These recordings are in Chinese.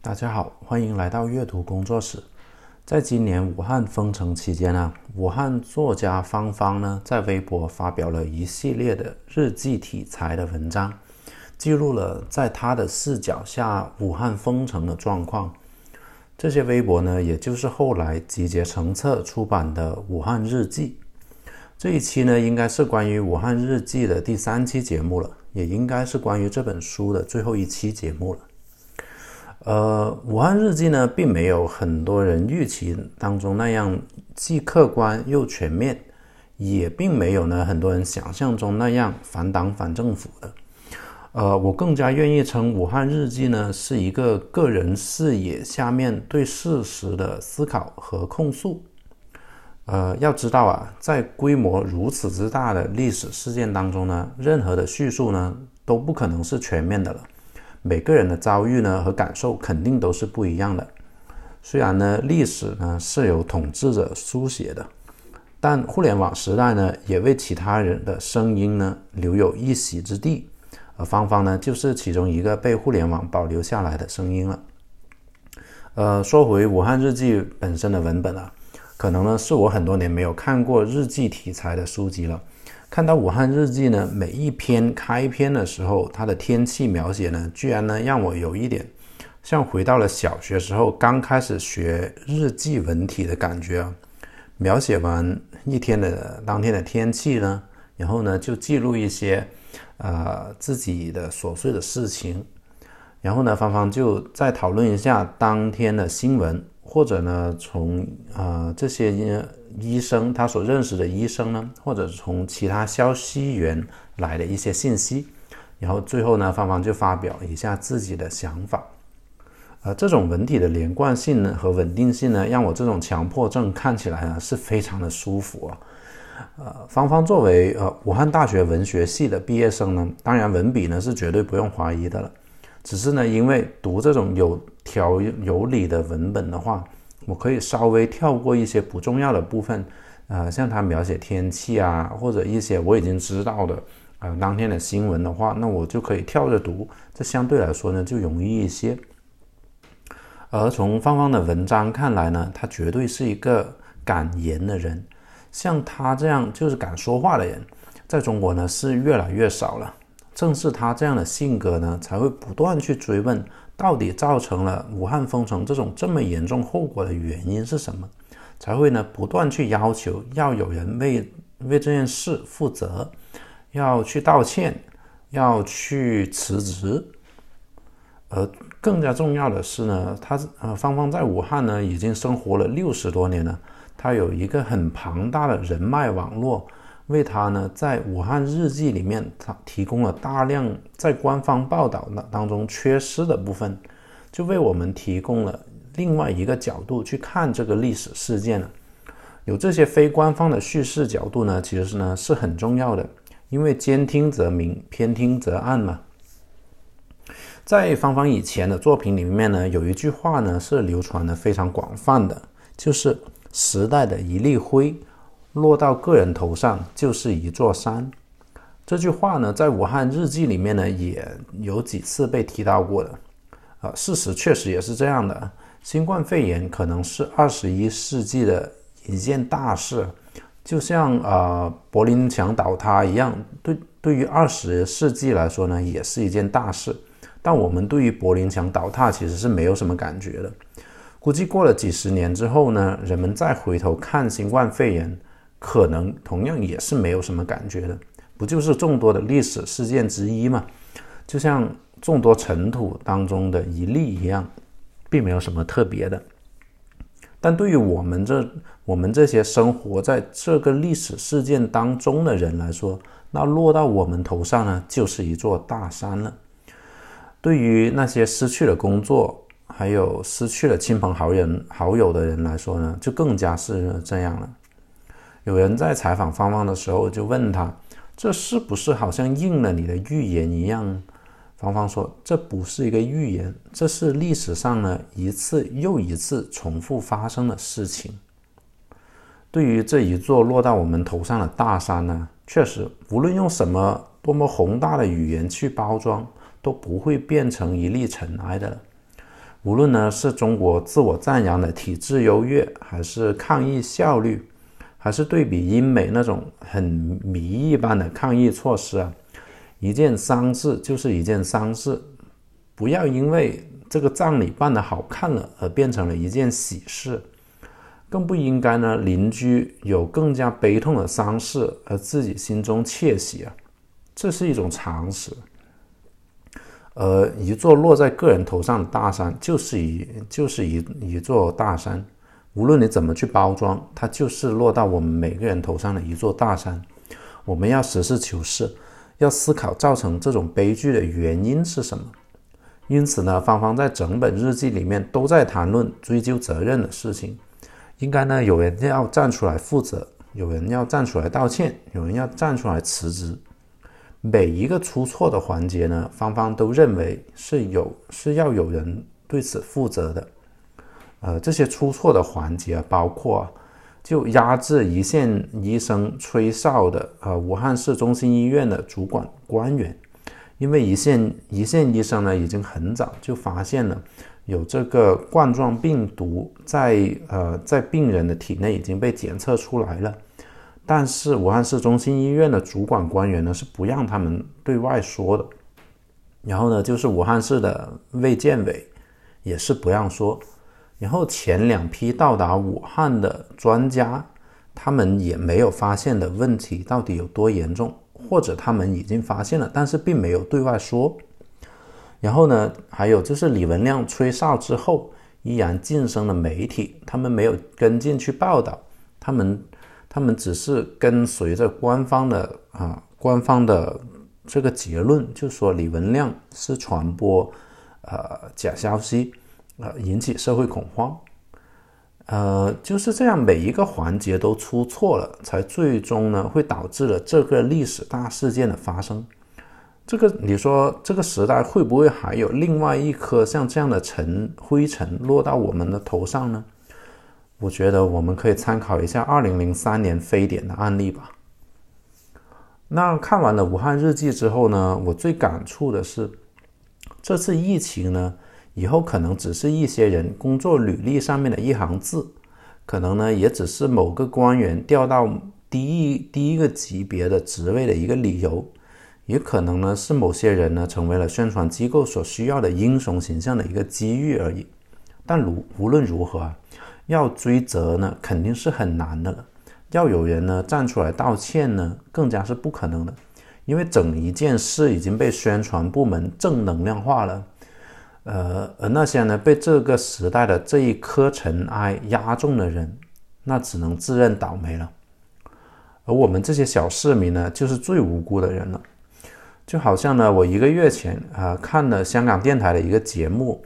大家好，欢迎来到阅读工作室。在今年武汉封城期间呢，武汉作家芳芳呢在微博发表了一系列的日记题材的文章，记录了在他的视角下武汉封城的状况。这些微博呢，也就是后来集结成册出版的《武汉日记》。这一期呢，应该是关于《武汉日记》的第三期节目了，也应该是关于这本书的最后一期节目了。呃，《武汉日记》呢，并没有很多人预期当中那样既客观又全面，也并没有呢很多人想象中那样反党反政府的。呃，我更加愿意称《武汉日记》呢是一个个人视野下面对事实的思考和控诉。呃，要知道啊，在规模如此之大的历史事件当中呢，任何的叙述呢都不可能是全面的了。每个人的遭遇呢和感受肯定都是不一样的。虽然呢，历史呢是由统治者书写的，但互联网时代呢也为其他人的声音呢留有一席之地。而芳芳呢，就是其中一个被互联网保留下来的声音了。呃，说回《武汉日记》本身的文本啊，可能呢是我很多年没有看过日记题材的书籍了。看到《武汉日记》呢，每一篇开篇的时候，它的天气描写呢，居然呢让我有一点像回到了小学时候刚开始学日记文体的感觉啊。描写完一天的当天的天气呢，然后呢就记录一些。呃，自己的琐碎的事情，然后呢，芳芳就再讨论一下当天的新闻，或者呢，从呃这些医生他所认识的医生呢，或者从其他消息源来的一些信息，然后最后呢，芳芳就发表一下自己的想法。呃，这种文体的连贯性呢和稳定性呢，让我这种强迫症看起来呢是非常的舒服啊。呃，芳芳作为呃武汉大学文学系的毕业生呢，当然文笔呢是绝对不用怀疑的了。只是呢，因为读这种有条有理的文本的话，我可以稍微跳过一些不重要的部分，呃，像他描写天气啊，或者一些我已经知道的呃当天的新闻的话，那我就可以跳着读，这相对来说呢就容易一些。而从芳芳的文章看来呢，他绝对是一个敢言的人。像他这样就是敢说话的人，在中国呢是越来越少了。正是他这样的性格呢，才会不断去追问，到底造成了武汉封城这种这么严重后果的原因是什么？才会呢不断去要求要有人为为这件事负责，要去道歉，要去辞职。而更加重要的是呢，他呃芳芳在武汉呢已经生活了六十多年了。他有一个很庞大的人脉网络，为他呢在武汉日记里面，他提供了大量在官方报道的当中缺失的部分，就为我们提供了另外一个角度去看这个历史事件了。有这些非官方的叙事角度呢，其实呢是很重要的，因为兼听则明，偏听则暗嘛。在芳芳以前的作品里面呢，有一句话呢是流传的非常广泛的，就是。时代的一粒灰落到个人头上就是一座山。这句话呢，在武汉日记里面呢，也有几次被提到过的。啊，事实确实也是这样的。新冠肺炎可能是二十一世纪的一件大事，就像啊柏林墙倒塌一样。对，对于二十世纪来说呢，也是一件大事。但我们对于柏林墙倒塌其实是没有什么感觉的。估计过了几十年之后呢，人们再回头看新冠肺炎，可能同样也是没有什么感觉的，不就是众多的历史事件之一吗？就像众多尘土当中的一粒一样，并没有什么特别的。但对于我们这我们这些生活在这个历史事件当中的人来说，那落到我们头上呢，就是一座大山了。对于那些失去了工作，还有失去了亲朋好友好友的人来说呢，就更加是这样了。有人在采访芳芳的时候就问他：“这是不是好像应了你的预言一样？”芳芳说：“这不是一个预言，这是历史上呢一次又一次重复发生的事情。”对于这一座落到我们头上的大山呢，确实无论用什么多么宏大的语言去包装，都不会变成一粒尘埃的。无论呢是中国自我赞扬的体制优越，还是抗疫效率，还是对比英美那种很迷一般的抗疫措施啊，一件丧事就是一件丧事，不要因为这个葬礼办得好看了而变成了一件喜事，更不应该呢邻居有更加悲痛的丧事而自己心中窃喜啊，这是一种常识。而，一座落在个人头上的大山，就是一就是一一座大山，无论你怎么去包装，它就是落到我们每个人头上的一座大山。我们要实事求是，要思考造成这种悲剧的原因是什么。因此呢，芳芳在整本日记里面都在谈论追究责任的事情。应该呢，有人要站出来负责，有人要站出来道歉，有人要站出来辞职。每一个出错的环节呢，芳芳都认为是有是要有人对此负责的。呃，这些出错的环节包括就压制一线医生吹哨的呃武汉市中心医院的主管官员，因为一线一线医生呢已经很早就发现了有这个冠状病毒在呃在病人的体内已经被检测出来了。但是武汉市中心医院的主管官员呢是不让他们对外说的，然后呢就是武汉市的卫健委也是不让说，然后前两批到达武汉的专家，他们也没有发现的问题到底有多严重，或者他们已经发现了，但是并没有对外说。然后呢，还有就是李文亮吹哨之后，依然晋升了媒体，他们没有跟进去报道，他们。他们只是跟随着官方的啊，官方的这个结论，就说李文亮是传播呃假消息，呃引起社会恐慌，呃就是这样，每一个环节都出错了，才最终呢会导致了这个历史大事件的发生。这个你说这个时代会不会还有另外一颗像这样的尘灰尘落到我们的头上呢？我觉得我们可以参考一下二零零三年非典的案例吧。那看完了武汉日记之后呢，我最感触的是，这次疫情呢，以后可能只是一些人工作履历上面的一行字，可能呢也只是某个官员调到第一第一个级别的职位的一个理由，也可能呢是某些人呢成为了宣传机构所需要的英雄形象的一个机遇而已。但如无论如何啊。要追责呢，肯定是很难的了。要有人呢站出来道歉呢，更加是不可能的，因为整一件事已经被宣传部门正能量化了。呃，而那些呢被这个时代的这一颗尘埃压中的人，那只能自认倒霉了。而我们这些小市民呢，就是最无辜的人了。就好像呢，我一个月前啊看了香港电台的一个节目。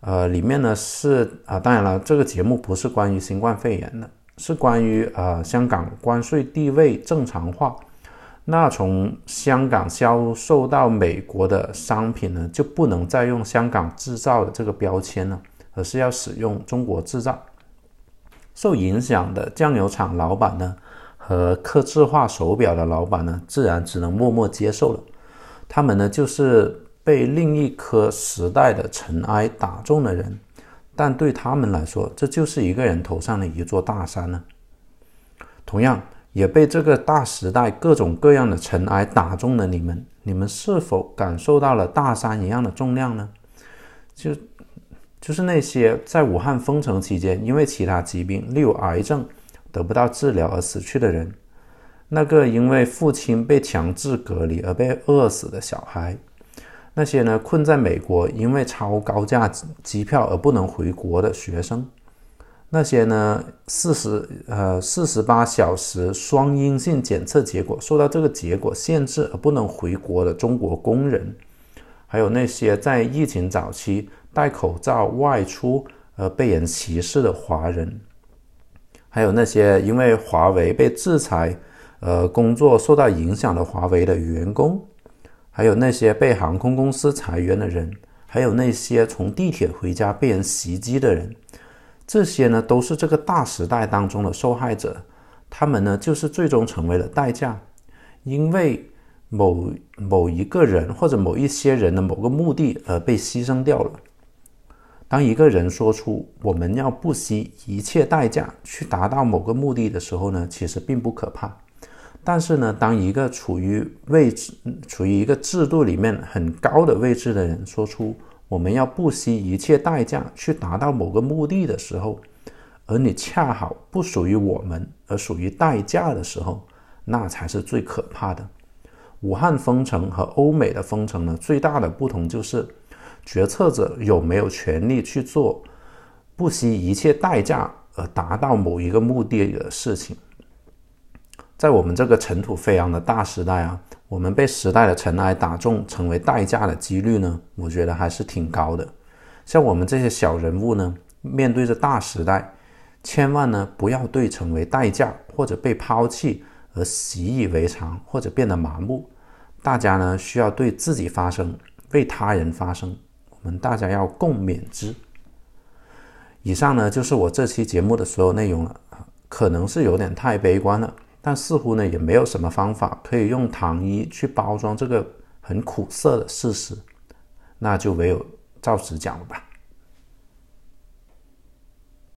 呃，里面呢是啊，当然了，这个节目不是关于新冠肺炎的，是关于呃香港关税地位正常化。那从香港销售到美国的商品呢，就不能再用香港制造的这个标签了，而是要使用中国制造。受影响的酱油厂老板呢，和刻字化手表的老板呢，自然只能默默接受了。他们呢，就是。被另一颗时代的尘埃打中的人，但对他们来说，这就是一个人头上的一座大山呢。同样，也被这个大时代各种各样的尘埃打中了你们，你们是否感受到了大山一样的重量呢？就就是那些在武汉封城期间因为其他疾病，例如癌症得不到治疗而死去的人，那个因为父亲被强制隔离而被饿死的小孩。那些呢困在美国，因为超高价机票而不能回国的学生；那些呢四十呃四十八小时双阴性检测结果受到这个结果限制而不能回国的中国工人；还有那些在疫情早期戴口罩外出而被人歧视的华人；还有那些因为华为被制裁而工作受到影响的华为的员工。还有那些被航空公司裁员的人，还有那些从地铁回家被人袭击的人，这些呢都是这个大时代当中的受害者。他们呢就是最终成为了代价，因为某某一个人或者某一些人的某个目的而被牺牲掉了。当一个人说出我们要不惜一切代价去达到某个目的的时候呢，其实并不可怕。但是呢，当一个处于位置、处于一个制度里面很高的位置的人说出我们要不惜一切代价去达到某个目的的时候，而你恰好不属于我们，而属于代价的时候，那才是最可怕的。武汉封城和欧美的封城呢，最大的不同就是。决策者有没有权利去做不惜一切代价而达到某一个目的的事情？在我们这个尘土飞扬的大时代啊，我们被时代的尘埃打中成为代价的几率呢，我觉得还是挺高的。像我们这些小人物呢，面对着大时代，千万呢不要对成为代价或者被抛弃而习以为常或者变得麻木。大家呢需要对自己发声，为他人发声。我们大家要共勉之。以上呢就是我这期节目的所有内容了可能是有点太悲观了，但似乎呢也没有什么方法可以用糖衣去包装这个很苦涩的事实，那就唯有照实讲了吧。